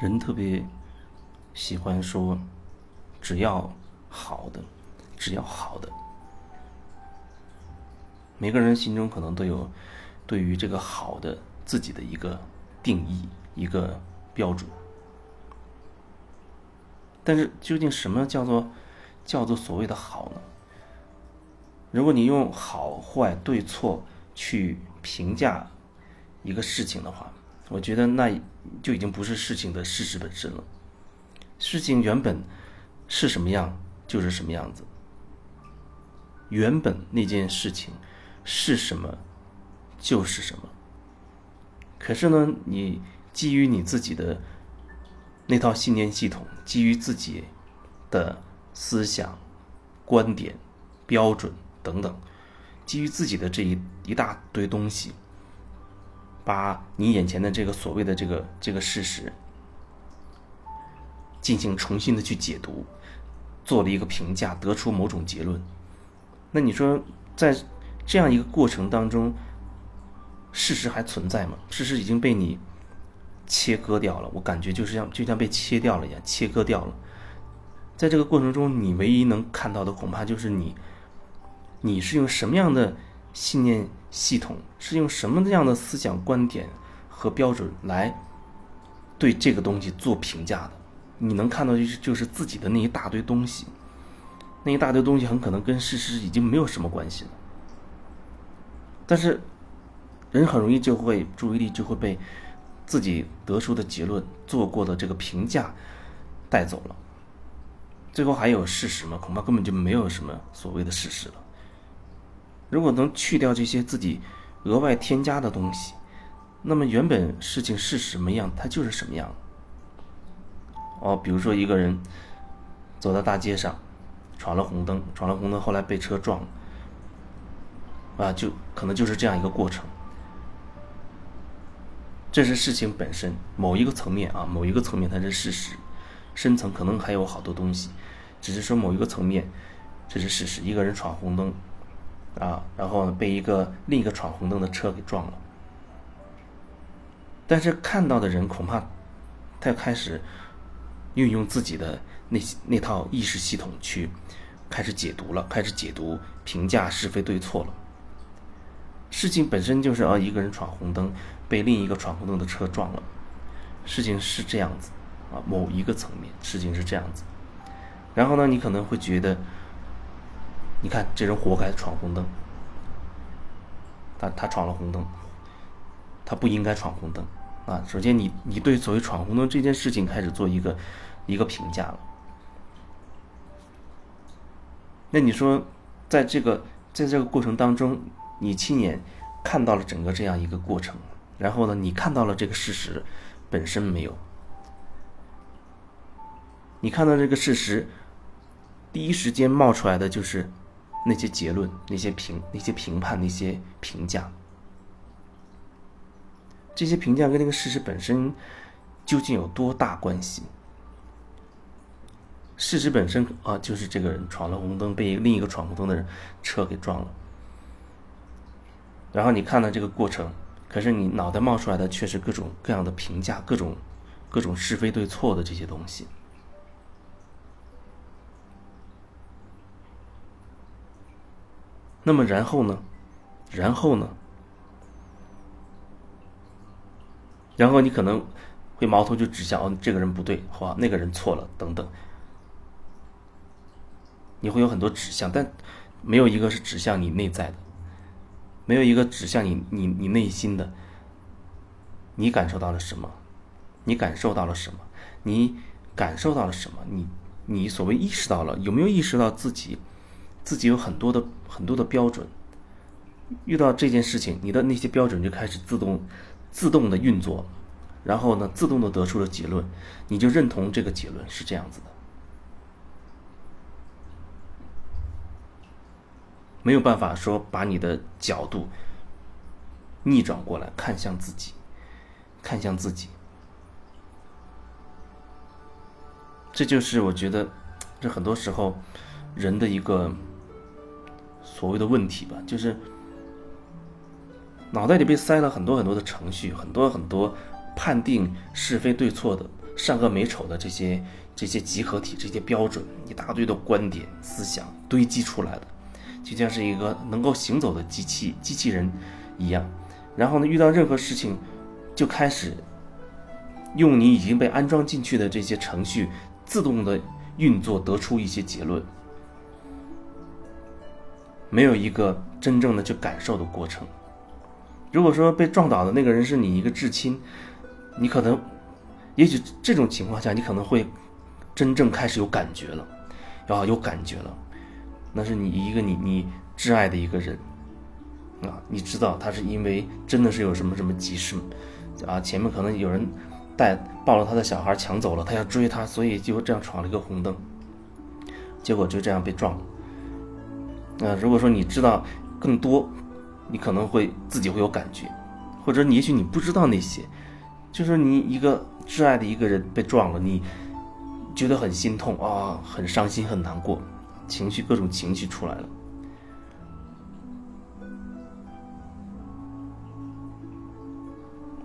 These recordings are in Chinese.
人特别喜欢说，只要好的，只要好的。每个人心中可能都有对于这个好的自己的一个定义、一个标准。但是究竟什么叫做叫做所谓的好呢？如果你用好坏对错去评价一个事情的话，我觉得那就已经不是事情的事实本身了。事情原本是什么样就是什么样子，原本那件事情是什么就是什么。可是呢，你基于你自己的那套信念系统，基于自己的思想、观点、标准等等，基于自己的这一一大堆东西。把你眼前的这个所谓的这个这个事实进行重新的去解读，做了一个评价，得出某种结论。那你说，在这样一个过程当中，事实还存在吗？事实已经被你切割掉了，我感觉就是像就像被切掉了一样，切割掉了。在这个过程中，你唯一能看到的，恐怕就是你，你是用什么样的信念？系统是用什么样的思想观点和标准来对这个东西做评价的？你能看到就是就是自己的那一大堆东西，那一大堆东西很可能跟事实已经没有什么关系了。但是人很容易就会注意力就会被自己得出的结论、做过的这个评价带走了。最后还有事实吗？恐怕根本就没有什么所谓的事实了。如果能去掉这些自己额外添加的东西，那么原本事情是什么样，它就是什么样。哦，比如说一个人走在大街上，闯了红灯，闯了红灯，后来被车撞了，啊，就可能就是这样一个过程。这是事情本身某一个层面啊，某一个层面它是事实，深层可能还有好多东西，只是说某一个层面这是事实。一个人闯红灯。啊，然后被一个另一个闯红灯的车给撞了。但是看到的人恐怕，他开始运用自己的那那套意识系统去开始解读了，开始解读评价是非对错了。事情本身就是啊，一个人闯红灯被另一个闯红灯的车撞了，事情是这样子啊，某一个层面事情是这样子。然后呢，你可能会觉得。你看，这人活该闯红灯。他他闯了红灯，他不应该闯红灯啊！首先，你你对所谓闯红灯这件事情开始做一个一个评价了。那你说，在这个在这个过程当中，你亲眼看到了整个这样一个过程，然后呢，你看到了这个事实本身没有？你看到这个事实，第一时间冒出来的就是。那些结论、那些评、那些评判、那些评价，这些评价跟那个事实本身究竟有多大关系？事实本身啊，就是这个人闯了红灯，被另一个闯红灯的人车给撞了。然后你看到这个过程，可是你脑袋冒出来的却是各种各样的评价，各种各种是非对错的这些东西。那么然后呢？然后呢？然后你可能会矛头就指向哦，这个人不对，或，那个人错了，等等。你会有很多指向，但没有一个是指向你内在的，没有一个指向你你你内心的。你感受到了什么？你感受到了什么？你感受到了什么？你你所谓意识到了，有没有意识到自己？自己有很多的很多的标准，遇到这件事情，你的那些标准就开始自动自动的运作，然后呢，自动的得出了结论，你就认同这个结论是这样子的，没有办法说把你的角度逆转过来看向自己，看向自己，这就是我觉得这很多时候人的一个。所谓的问题吧，就是脑袋里被塞了很多很多的程序，很多很多判定是非对错的善恶美丑的这些这些集合体、这些标准，一大堆的观点、思想堆积出来的，就像是一个能够行走的机器机器人一样。然后呢，遇到任何事情，就开始用你已经被安装进去的这些程序自动的运作，得出一些结论。没有一个真正的去感受的过程。如果说被撞倒的那个人是你一个至亲，你可能，也许这种情况下你可能会真正开始有感觉了，啊，有感觉了，那是你一个你你挚爱的一个人，啊，你知道他是因为真的是有什么什么急事，啊，前面可能有人带抱了他的小孩抢走了，他要追他，所以就这样闯了一个红灯，结果就这样被撞了。那如果说你知道更多，你可能会自己会有感觉，或者你也许你不知道那些，就是你一个挚爱的一个人被撞了，你觉得很心痛啊，很伤心，很难过，情绪各种情绪出来了。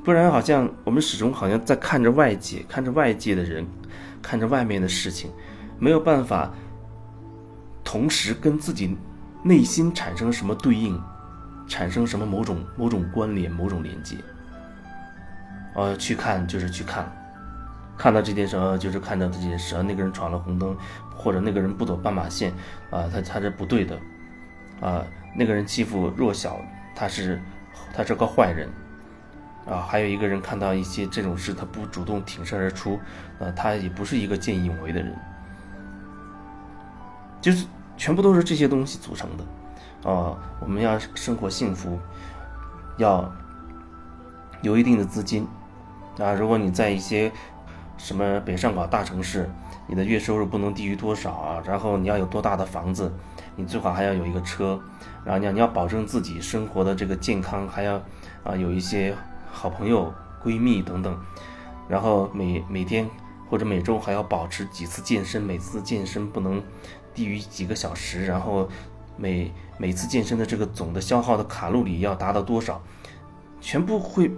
不然好像我们始终好像在看着外界，看着外界的人，看着外面的事情，没有办法同时跟自己。内心产生什么对应，产生什么某种某种关联、某种连接。呃，去看就是去看，看到这件事，就是看到这件事。那个人闯了红灯，或者那个人不走斑马线，啊，他他是不对的，啊，那个人欺负弱小，他是他是个坏人，啊，还有一个人看到一些这种事，他不主动挺身而出，啊，他也不是一个见义勇为的人，就是。全部都是这些东西组成的，啊，我们要生活幸福，要有一定的资金，啊，如果你在一些什么北上广大城市，你的月收入不能低于多少啊？然后你要有多大的房子，你最好还要有一个车，然后你要你要保证自己生活的这个健康，还要啊有一些好朋友、闺蜜等等，然后每每天或者每周还要保持几次健身，每次健身不能。低于几个小时，然后每每次健身的这个总的消耗的卡路里要达到多少，全部会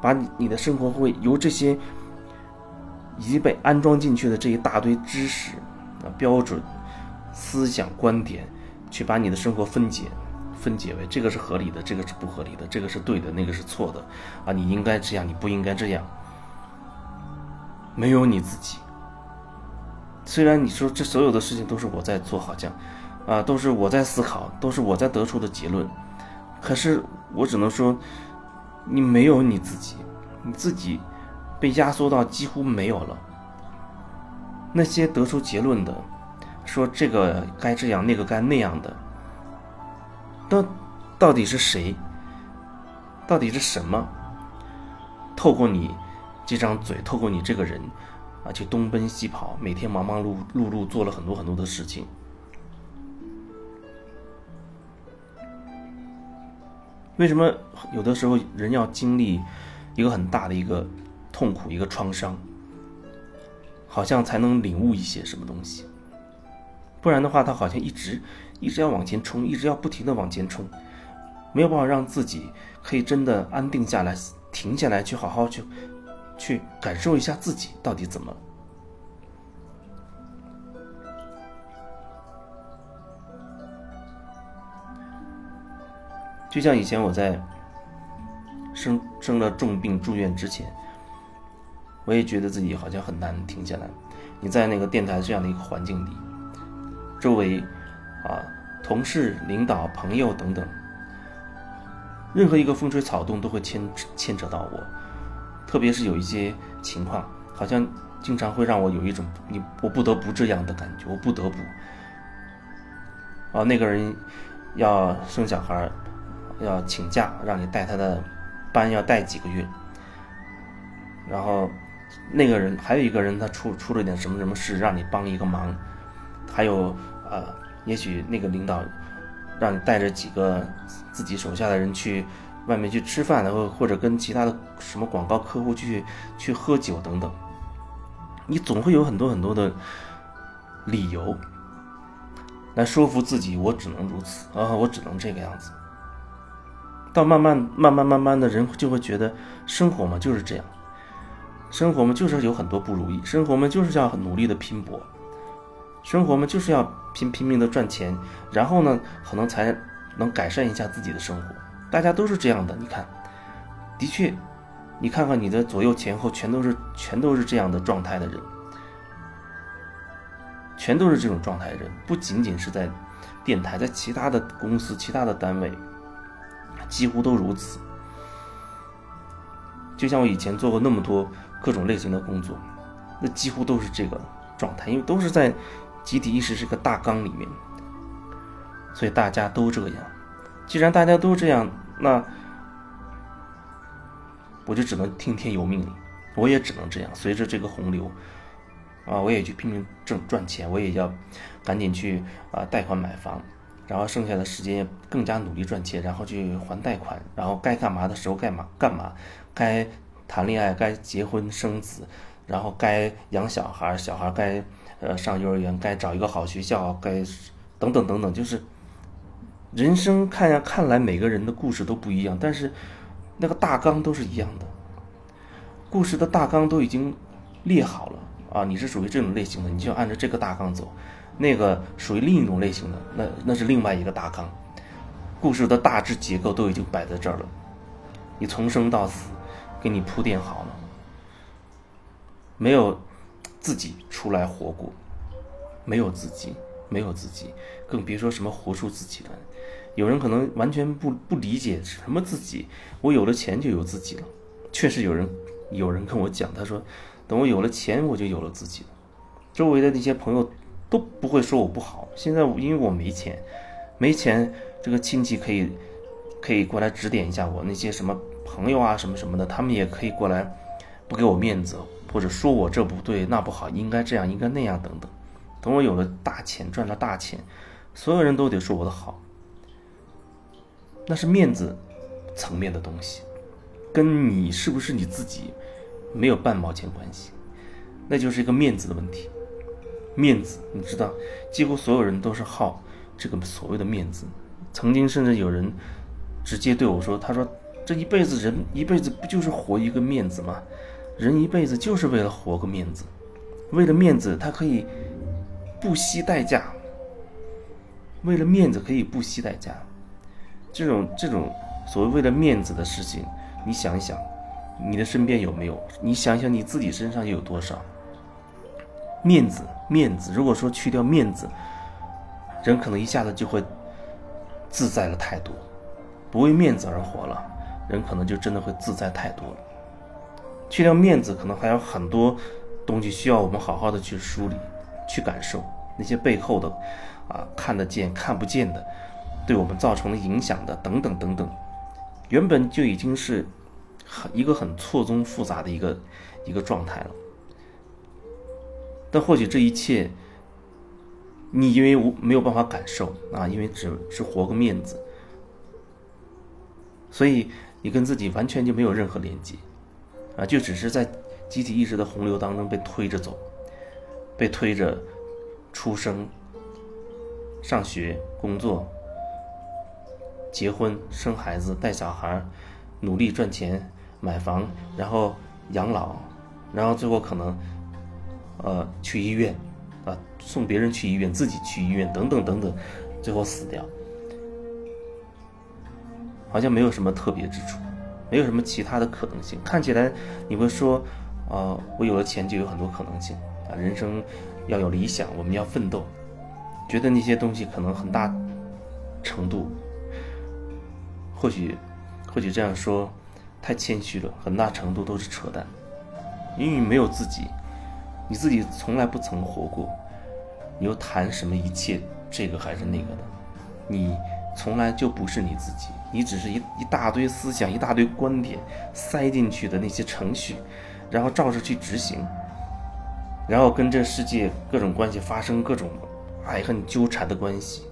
把你你的生活会由这些已经被安装进去的这一大堆知识啊标准思想观点，去把你的生活分解分解为这个是合理的，这个是不合理的，这个是对的，那个是错的啊，你应该这样，你不应该这样，没有你自己。虽然你说这所有的事情都是我在做，好像，啊，都是我在思考，都是我在得出的结论，可是我只能说，你没有你自己，你自己被压缩到几乎没有了。那些得出结论的，说这个该这样，那个该那样的，到到底是谁？到底是什么？透过你这张嘴，透过你这个人。啊，去东奔西跑，每天忙忙碌碌碌做了很多很多的事情。为什么有的时候人要经历一个很大的一个痛苦、一个创伤，好像才能领悟一些什么东西？不然的话，他好像一直一直要往前冲，一直要不停的往前冲，没有办法让自己可以真的安定下来、停下来，去好好去。去感受一下自己到底怎么。就像以前我在生生了重病住院之前，我也觉得自己好像很难停下来。你在那个电台这样的一个环境里，周围啊同事、领导、朋友等等，任何一个风吹草动都会牵牵扯到我。特别是有一些情况，好像经常会让我有一种你我不得不这样的感觉，我不得不。啊，那个人要生小孩，要请假，让你带他的班要带几个月。然后那个人还有一个人，他出出了点什么什么事，让你帮一个忙。还有呃，也许那个领导让你带着几个自己手下的人去。外面去吃饭，然后或者跟其他的什么广告客户去去喝酒等等，你总会有很多很多的理由来说服自己，我只能如此啊，我只能这个样子。到慢慢慢慢慢慢的人就会觉得生活嘛就是这样，生活嘛就是有很多不如意，生活嘛就是要很努力的拼搏，生活嘛就是要拼拼命的赚钱，然后呢可能才能改善一下自己的生活。大家都是这样的，你看，的确，你看看你的左右前后全都是全都是这样的状态的人，全都是这种状态的人，不仅仅是在电台，在其他的公司、其他的单位，几乎都如此。就像我以前做过那么多各种类型的工作，那几乎都是这个状态，因为都是在集体意识这个大纲里面，所以大家都这样。既然大家都这样，那我就只能听天由命了。我也只能这样，随着这个洪流，啊，我也去拼命挣赚钱，我也要赶紧去啊贷款买房，然后剩下的时间更加努力赚钱，然后去还贷款，然后该干嘛的时候干嘛干嘛，该谈恋爱该结婚生子，然后该养小孩，小孩该呃上幼儿园，该找一个好学校，该等等等等，就是。人生看呀，看来每个人的故事都不一样，但是那个大纲都是一样的。故事的大纲都已经列好了啊，你是属于这种类型的，你就按照这个大纲走；那个属于另一种类型的，那那是另外一个大纲。故事的大致结构都已经摆在这儿了，你从生到死给你铺垫好了，没有自己出来活过，没有自己，没有自己，更别说什么活出自己了。有人可能完全不不理解什么自己，我有了钱就有自己了。确实有人有人跟我讲，他说，等我有了钱，我就有了自己了。周围的那些朋友都不会说我不好。现在因为我没钱，没钱，这个亲戚可以可以过来指点一下我。那些什么朋友啊什么什么的，他们也可以过来，不给我面子，或者说我这不对那不好，应该这样应该那样等等。等我有了大钱，赚了大钱，所有人都得说我的好。那是面子层面的东西，跟你是不是你自己没有半毛钱关系，那就是一个面子的问题。面子，你知道，几乎所有人都是好这个所谓的面子。曾经甚至有人直接对我说：“他说这一辈子人一辈子不就是活一个面子吗？人一辈子就是为了活个面子，为了面子他可以不惜代价，为了面子可以不惜代价。”这种这种所谓为了面子的事情，你想一想，你的身边有没有？你想想你自己身上又有多少？面子，面子。如果说去掉面子，人可能一下子就会自在了太多。不为面子而活了，人可能就真的会自在太多了。去掉面子，可能还有很多东西需要我们好好的去梳理、去感受那些背后的啊看得见、看不见的。对我们造成了影响的等等等等，原本就已经是很一个很错综复杂的一个一个状态了。但或许这一切，你因为无没有办法感受啊，因为只是活个面子，所以你跟自己完全就没有任何连接啊，就只是在集体意识的洪流当中被推着走，被推着出生、上学、工作。结婚、生孩子、带小孩，努力赚钱、买房，然后养老，然后最后可能，呃，去医院，啊，送别人去医院，自己去医院，等等等等，最后死掉，好像没有什么特别之处，没有什么其他的可能性。看起来你会说，啊，我有了钱就有很多可能性啊，人生要有理想，我们要奋斗，觉得那些东西可能很大程度。或许，或许这样说太谦虚了，很大程度都是扯淡。因为你没有自己，你自己从来不曾活过，你又谈什么一切这个还是那个的？你从来就不是你自己，你只是一一大堆思想、一大堆观点塞进去的那些程序，然后照着去执行，然后跟这世界各种关系发生各种爱恨纠缠的关系。